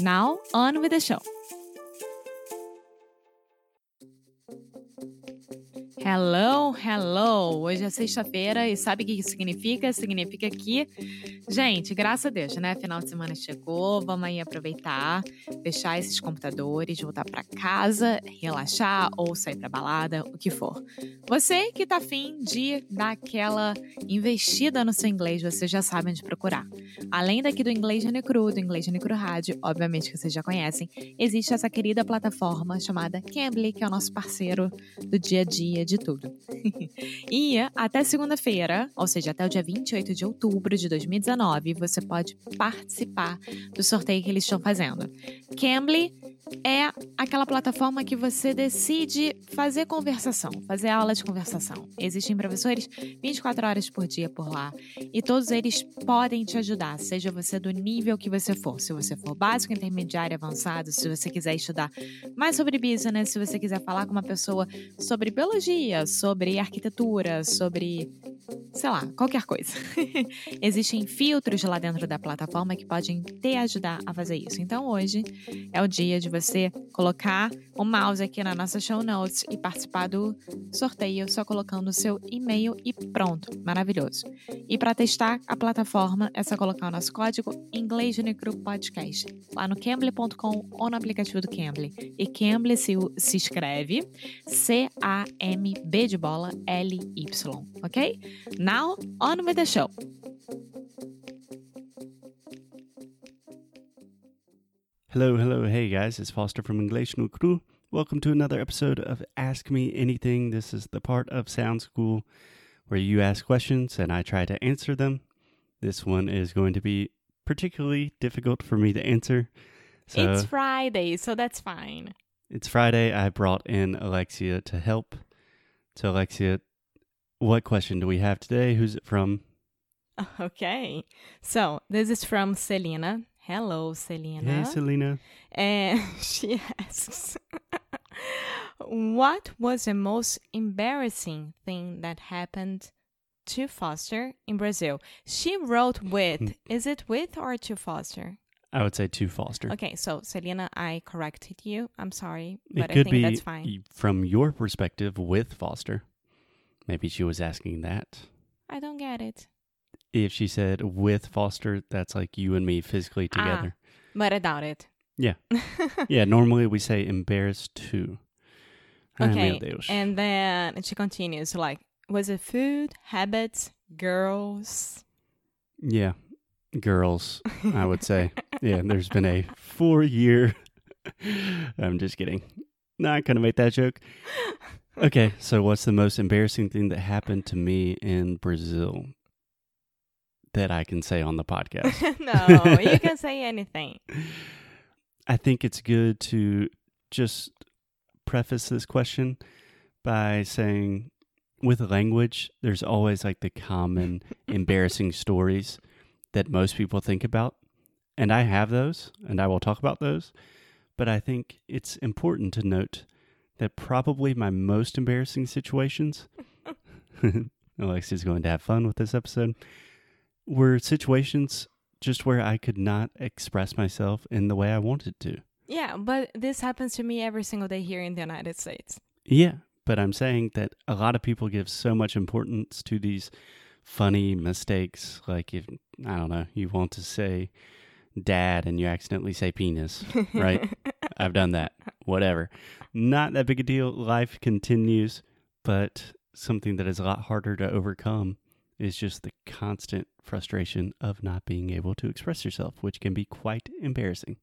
Now, on with the show! Hello, hello! Hoje é sexta-feira e sabe o que isso significa? Significa que, gente, graças a Deus, né? Final de semana chegou, vamos aí aproveitar, fechar esses computadores, voltar para casa, relaxar ou sair para balada, o que for. Você que tá afim de dar aquela investida no seu inglês, você já sabe onde procurar. Além daqui do Inglês Necru, do Inglês Necru Rádio, obviamente que vocês já conhecem, existe essa querida plataforma chamada Cambly, que é o nosso parceiro do dia a dia de tudo. e até segunda-feira, ou seja, até o dia 28 de outubro de 2019, você pode participar do sorteio que eles estão fazendo. Cambly é aquela plataforma que você decide fazer conversação, fazer aula de conversação. Existem professores 24 horas por dia por lá e todos eles podem te ajudar, seja você do nível que você for. Se você for básico, intermediário, avançado, se você quiser estudar mais sobre business, se você quiser falar com uma pessoa sobre biologia, sobre arquitetura, sobre sei lá, qualquer coisa. Existem filtros lá dentro da plataforma que podem te ajudar a fazer isso. Então hoje é o dia de você colocar o mouse aqui na nossa show notes e participar do sorteio só colocando o seu e-mail e pronto. Maravilhoso. E para testar a plataforma é só colocar o nosso código inglês Unicru Podcast lá no cambly.com ou no aplicativo do Cambly. E Cambly se, se escreve C-A-M-B de bola L-Y, ok? Now, on with the show. Hello, hello, hey guys, it's Foster from English no Cru. Welcome to another episode of Ask Me Anything. This is the part of Sound School where you ask questions and I try to answer them. This one is going to be particularly difficult for me to answer. So it's Friday, so that's fine. It's Friday. I brought in Alexia to help. So, Alexia, what question do we have today? Who's it from? Okay. So, this is from Selena. Hello, Selena. Hey, Selena. And she asks, What was the most embarrassing thing that happened to Foster in Brazil? She wrote with. Hmm. is it with or to Foster? I would say to Foster. Okay, so Selena, I corrected you. I'm sorry, but it could I think be that's fine. from your perspective with Foster. Maybe she was asking that. I don't get it. If she said with Foster, that's like you and me physically Ah. together. But I doubt it. Yeah. yeah, normally we say embarrassed to. Ai, Okay, and then she continues like, was it food, habits, girls? yeah, girls, I would say. yeah, there's been a four year. I'm just kidding. Not going to make that joke. Okay, so what's the most embarrassing thing that happened to me in Brazil that I can say on the podcast? no, you can say anything. I think it's good to just preface this question by saying with language, there's always like the common embarrassing stories that most people think about. And I have those, and I will talk about those. But I think it's important to note that probably my most embarrassing situations, Alexia's going to have fun with this episode, were situations just where I could not express myself in the way I wanted to. Yeah, but this happens to me every single day here in the United States. Yeah, but I'm saying that a lot of people give so much importance to these funny mistakes. Like if I don't know, you want to say dad and you accidentally say penis, right? I've done that whatever. Not that big a deal. Life continues, but something that is a lot harder to overcome is just the constant frustration of not being able to express yourself, which can be quite embarrassing.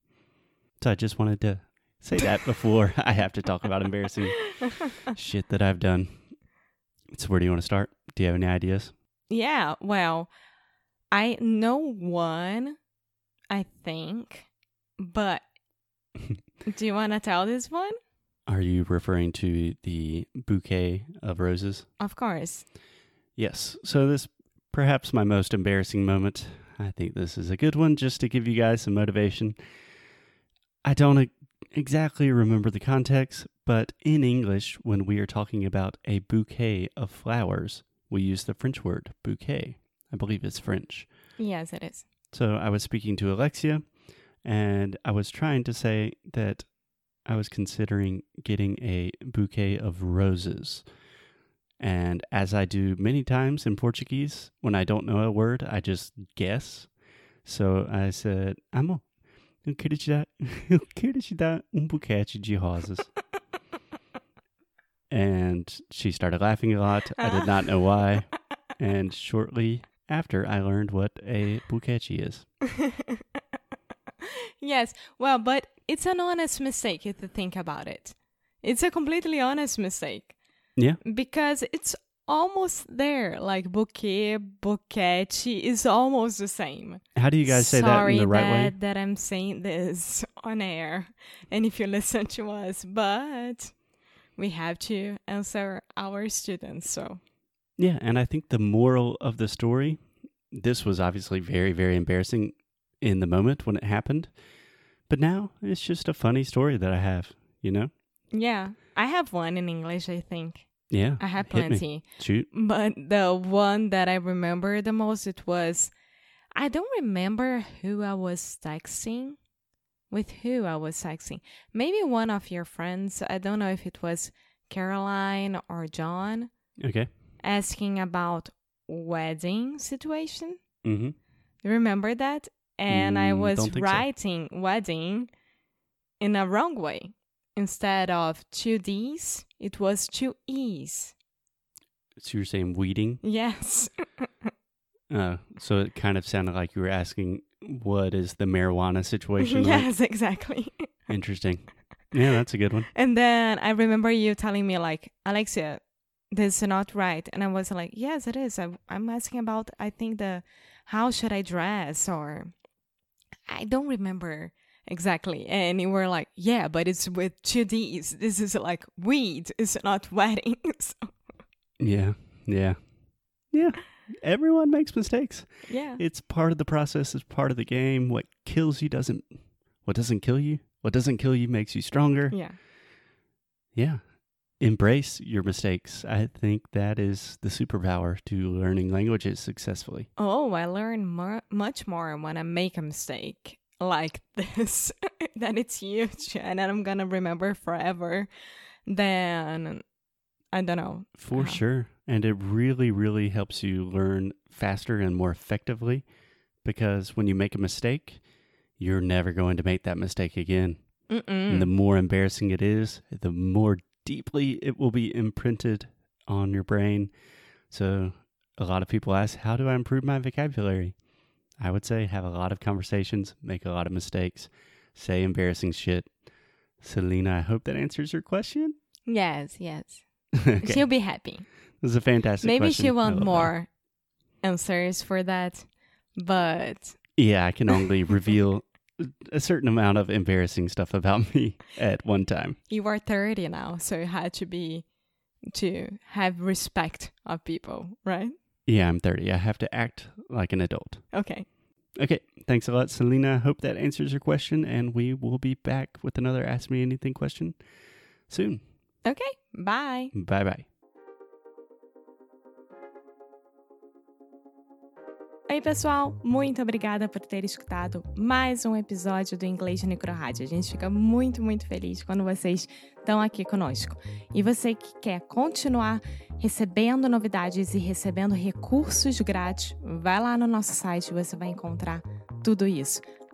So I just wanted to say that before I have to talk about embarrassing shit that I've done. So where do you want to start? Do you have any ideas? Yeah, well, I know one, I think, but do you want to tell this one? Are you referring to the bouquet of roses? Of course. Yes. So this perhaps my most embarrassing moment. I think this is a good one just to give you guys some motivation. I don't exactly remember the context, but in English, when we are talking about a bouquet of flowers, we use the French word bouquet. I believe it's French. Yes, it is. So I was speaking to Alexia, and I was trying to say that I was considering getting a bouquet of roses. And as I do many times in Portuguese, when I don't know a word, I just guess. So I said, Amor, eu queria te dar, eu queria te dar um buquete de rosas. and she started laughing a lot. I did not know why. And shortly after, I learned what a buquete is. yes, well, but it's an honest mistake if you think about it. It's a completely honest mistake. Yeah. Because it's almost there. Like bouquet, bouquet is almost the same. How do you guys say that in the right that, way? that I'm saying this on air and if you listen to us, but we have to answer our students. So, Yeah, and I think the moral of the story, this was obviously very, very embarrassing in the moment when it happened. But now it's just a funny story that I have, you know? yeah, I have one in English, I think. Yeah. I have plenty. Shoot. But the one that I remember the most, it was I don't remember who I was texting, with who I was texting. Maybe one of your friends. I don't know if it was Caroline or John Okay. asking about wedding situation. Mm-hmm. You remember that? And I Mm, was don't so. writing wedding in a wrong way. Instead of two D's, it was two E's. So you're saying weeding? Yes. Uh, so it kind of sounded like you were asking what is the marijuana situation like? yes, exactly. Interesting. Yeah, that's a good one. And then I remember you telling me like, Alexia, this is not right. And I was like, yes, it is. I, I'm asking about, I think the, how should I dress or I don't remember exactly. And you were like, yeah, but it's with two D's. This is like weed. It's not weddings. Yeah. Yeah. Yeah. Everyone makes mistakes. yeah. It's part of the process, it's part of the game. What kills you doesn't what doesn't kill you? What doesn't kill you makes you stronger. Yeah. Yeah. Embrace your mistakes. I think that is the superpower to learning languages successfully. Oh, I learn more, much more when I make a mistake like this. that it's huge and I'm gonna remember forever. Then I don't know. For Uh-huh. sure. And it really, really helps you learn faster and more effectively because when you make a mistake, you're never going to make that mistake again. Mm-mm. And the more embarrassing it is, the more deeply it will be imprinted on your brain. So, a lot of people ask, How do I improve my vocabulary? I would say have a lot of conversations, make a lot of mistakes, say embarrassing shit. Selena, I hope that answers your question. yes, yes. okay. She'll be happy. This is a fantastic Maybe question. she want love that. more answers for that. But Yeah, I can only reveal a certain amount of embarrassing stuff about me at one time. you are 30 now, so you had to be to have respect of people, right? Yeah, I'm 30. I have to act like an adult. Okay. Okay, thanks a lot, Selena. I hope that answers your question, and we will be back with another Ask Me Anything question soon. Okay. Bye. Bye bye. Oi, pessoal! Muito obrigada por ter escutado mais um episódio do Inglês no Micro Rádio. A gente fica muito, muito feliz quando vocês estão aqui conosco. E você que quer continuar recebendo novidades e recebendo recursos grátis, vai lá no nosso site e você vai encontrar tudo isso.